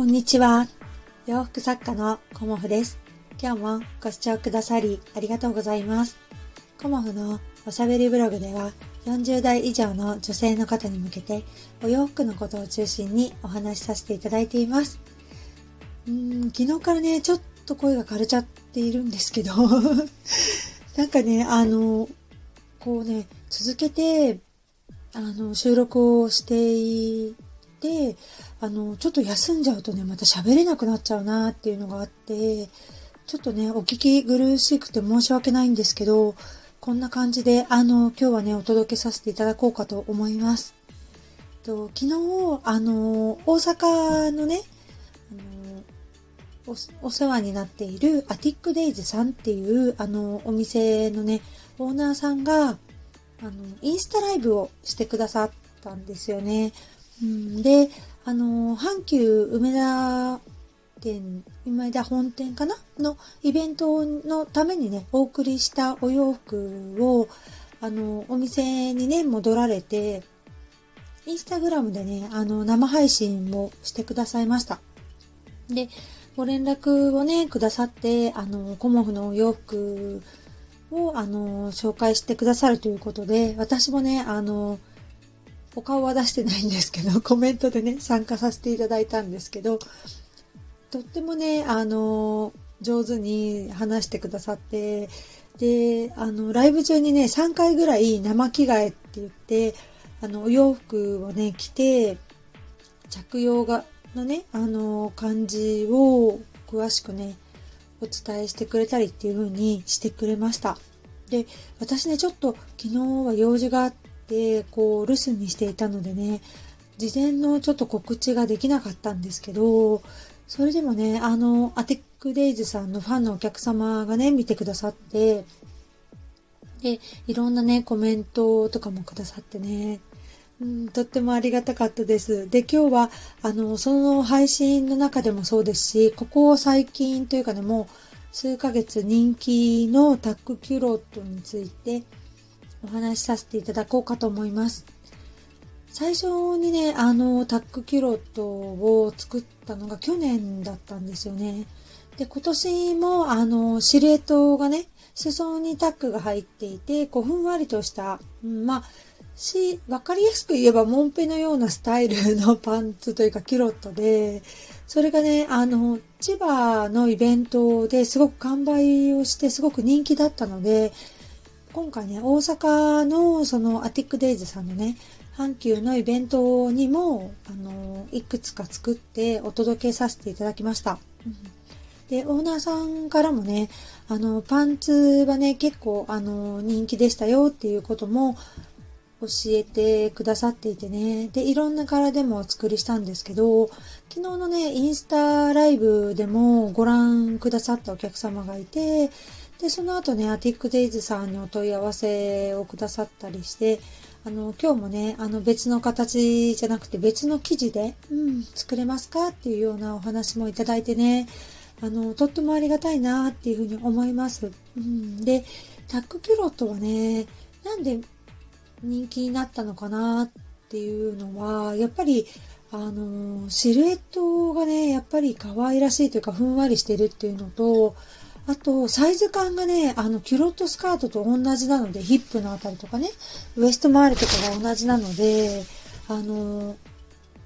こんにちは。洋服作家のコモフです。今日もご視聴くださりありがとうございます。コモフのおしゃべりブログでは40代以上の女性の方に向けてお洋服のことを中心にお話しさせていただいています。うーん昨日からね、ちょっと声が枯れちゃっているんですけど、なんかね、あの、こうね、続けて、あの、収録をしてい、あの、ちょっと休んじゃうとね、また喋れなくなっちゃうなっていうのがあって、ちょっとね、お聞き苦しくて申し訳ないんですけど、こんな感じで、あの、今日はね、お届けさせていただこうかと思います。と昨日、あの、大阪のね、あのおお世話になっているアティックデイズさんっていう、あの、お店のね、オーナーさんが、あの、インスタライブをしてくださったんですよね。うん、で、あの、阪急梅田店、梅田本店かな？のイベントのためにね、お送りしたお洋服を、あの、お店にね、戻られて、インスタグラムでね、あの、生配信をしてくださいました。で、ご連絡をね、くださって、あの、コモフのお洋服を、あの、紹介してくださるということで、私もね、あの、お顔は出してないんですけど、コメントでね、参加させていただいたんですけど、とってもね、あの、上手に話してくださって、で、あの、ライブ中にね、3回ぐらい生着替えって言って、あの、お洋服をね、着て、着用が、のね、あの、感じを詳しくね、お伝えしてくれたりっていう風にしてくれました。で、私ね、ちょっと昨日は用事があって、でこう、留守にしていたのでね、事前のちょっと告知ができなかったんですけど、それでもね、あの、アテックデイズさんのファンのお客様がね、見てくださって、で、いろんなね、コメントとかもくださってね、うん、とってもありがたかったです。で、今日は、あの、その配信の中でもそうですし、ここ最近というかね、もう数ヶ月人気のタックキュロットについてお話しさせていただこうかと思います。最初にね、あの、タックキュロットを作ったのが去年だったんですよね。で、今年も、あの、シルエットがね、裾にタックが入っていて、こう、ふんわりとした、うんまあ、し、わかりやすく言えば、モンペのようなスタイルのパンツというか、キュロットで、それがね、あの、千葉のイベントですごく完売をして、すごく人気だったので、今回ね、大阪のそのアティックデイズさんのね、阪急のイベントにも、あの、いくつか作ってお届けさせていただきました。で、オーナーさんからもね、あの、パンツはね、結構、あの、人気でしたよっていうことも教えてくださっていてね。で、いろんな柄でもお作りしたんですけど、昨日のね、インスタライブでもご覧くださったお客様がいて、で、その後ね、アティックデイズさんにお問い合わせをくださったりして、あの、今日もね、あの別の形じゃなくて別の生地で、うん、作れますかっていうようなお話もいただいてね、あの、とってもありがたいなっていうふうに思います。うん、で、タックキュロットはね、なんで人気になったのかなっていうのは、やっぱり、あの、シルエットがね、やっぱり可愛らしいというか、ふんわりしてるっていうのと、あと、サイズ感がね、あの、キュロットスカートと同じなので、ヒップのあたりとかね、ウエスト周りとかが同じなので、あの、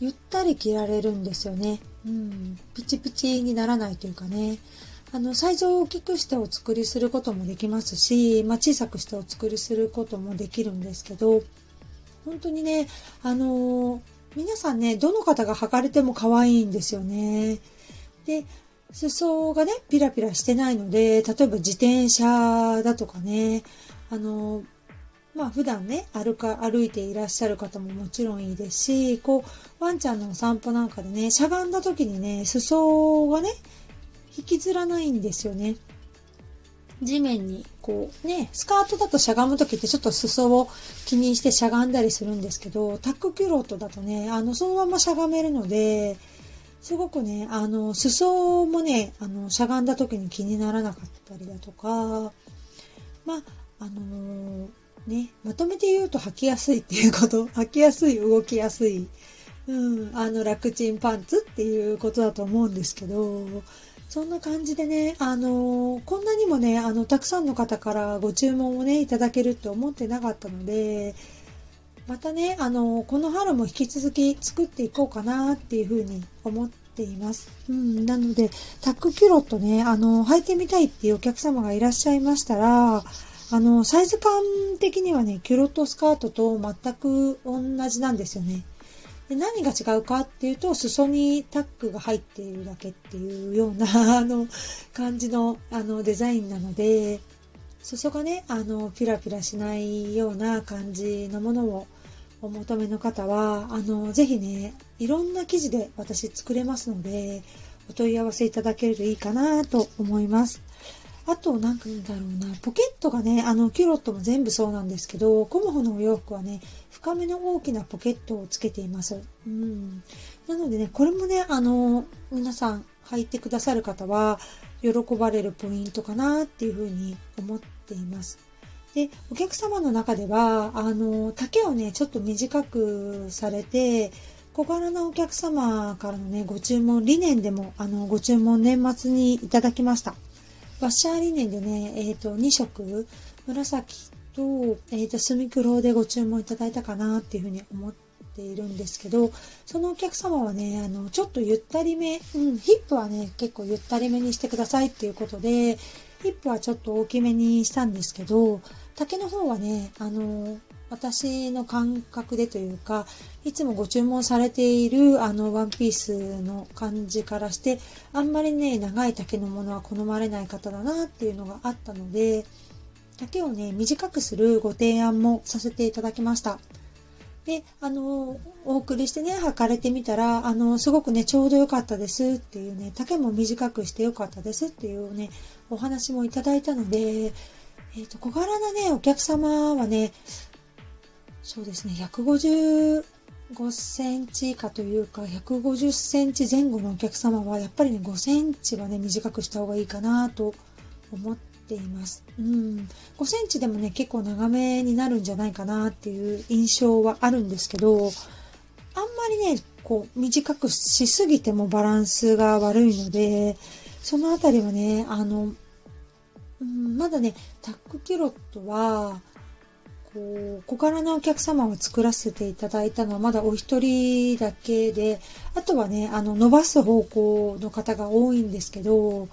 ゆったり着られるんですよね。うん。ピチピチにならないというかね。あの、サイズを大きくしてお作りすることもできますし、まあ、小さくしてお作りすることもできるんですけど、本当にね、あの皆さんね、どの方が履かれても可愛いんですよね。で、裾がね、ピラピラしてないので、例えば自転車だとかね、あのまあ普段ね、歩か、歩いていらっしゃる方ももちろんいいですし、こう、ワンちゃんのお散歩なんかでね、しゃがんだ時にね、裾がね、引きずらないんですよね。地面に、こうね、スカートだとしゃがむ時ってちょっと裾を気にしてしゃがんだりするんですけど、タックキュロットだとね、あの、そのまましゃがめるので、すごくね、あの、裾もね、あの、しゃがんだ時に気にならなかったりだとか、まあ、あのーね、まとめて言うと履きやすいっていうこと、履きやすい、動きやすい。うん、あの、楽ちんパンツっていうことだと思うんですけど、そんな感じでね、あのこんなにもね、あの、たくさんの方からご注文をね、いただけるって思ってなかったので、またね、あのこの春も引き続き作っていこうかなっていうふうに思っています。うん、なので、タックキュロットね、あの、履いてみたいっていうお客様がいらっしゃいましたら、あの、サイズ感的にはね、キュロットスカートと全く同じなんですよね。で何が違うかっていうと、裾にタックが入っているだけっていうような、あの、感じの、あの、デザインなので、裾がね、あの、ピラピラしないような感じのものをお求めの方は、あの、ぜひね、いろんな生地で私作れますので、お問い合わせいただけるといいかなと思います。あと、なんだろうな、ポケットがね、あの、キュロットも全部そうなんですけど、コモフのお洋服はね、深めの大きなポケットをつけています。うん。なのでね、これもね、あの、皆さん履いてくださる方は、喜ばれるポイントかなっていうふうに思っています。で、お客様の中では、あの、丈をね、ちょっと短くされて、小柄なお客様からのね、ご注文、理念でも、あの、ご注文年末にいただきました。ワッシャーリネンでね、えっ、ー、と、2色、紫と、えっ、ー、と、スミクロでご注文いただいたかなっていうふうに思っているんですけど、そのお客様はね、あの、ちょっとゆったりめ、うん、ヒップはね、結構ゆったりめにしてくださいっていうことで、ヒップはちょっと大きめにしたんですけど、竹の方はね、あの、私の感覚でというか、いつもご注文されているあのワンピースの感じからして、あんまりね、長い丈のものは好まれない方だなっていうのがあったので、丈をね、短くするご提案もさせていただきました。で、あの、お送りしてね、履かれてみたら、あの、すごくね、ちょうど良かったですっていうね、丈も短くして良かったですっていうね、お話もいただいたので、えっ、ー、と、小柄なね、お客様はね、そうですね、155センチ以下というか、150センチ前後のお客様は、やっぱりね、5センチはね、短くした方がいいかなと思っています。うん。5センチでもね、結構長めになるんじゃないかなっていう印象はあるんですけど、あんまりね、こう、短くしすぎてもバランスが悪いので、そのあたりはね、あの、うん、まだね、タックキロットは、こう、小柄なお客様を作らせていただいたのはまだお一人だけで、あとはね、あの、伸ばす方向の方が多いんですけど、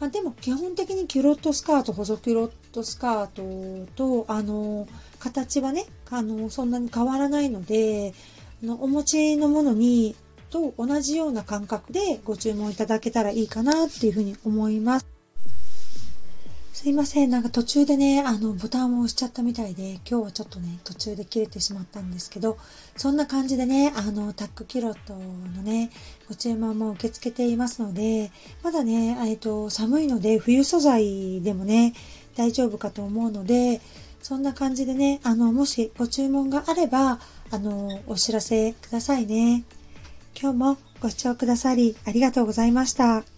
まあ、でも基本的にキュロットスカート、細キュロットスカートと、あの、形はね、あの、そんなに変わらないので、のお持ちのものに、と同じような感覚でご注文いただけたらいいかなっていうふうに思います。すいません。なんか途中でね、あの、ボタンを押しちゃったみたいで、今日はちょっとね、途中で切れてしまったんですけど、そんな感じでね、あの、タックキロットのね、ご注文も受け付けていますので、まだね、えっと、寒いので、冬素材でもね、大丈夫かと思うので、そんな感じでね、あの、もしご注文があれば、あの、お知らせくださいね。今日もご視聴くださりありがとうございました。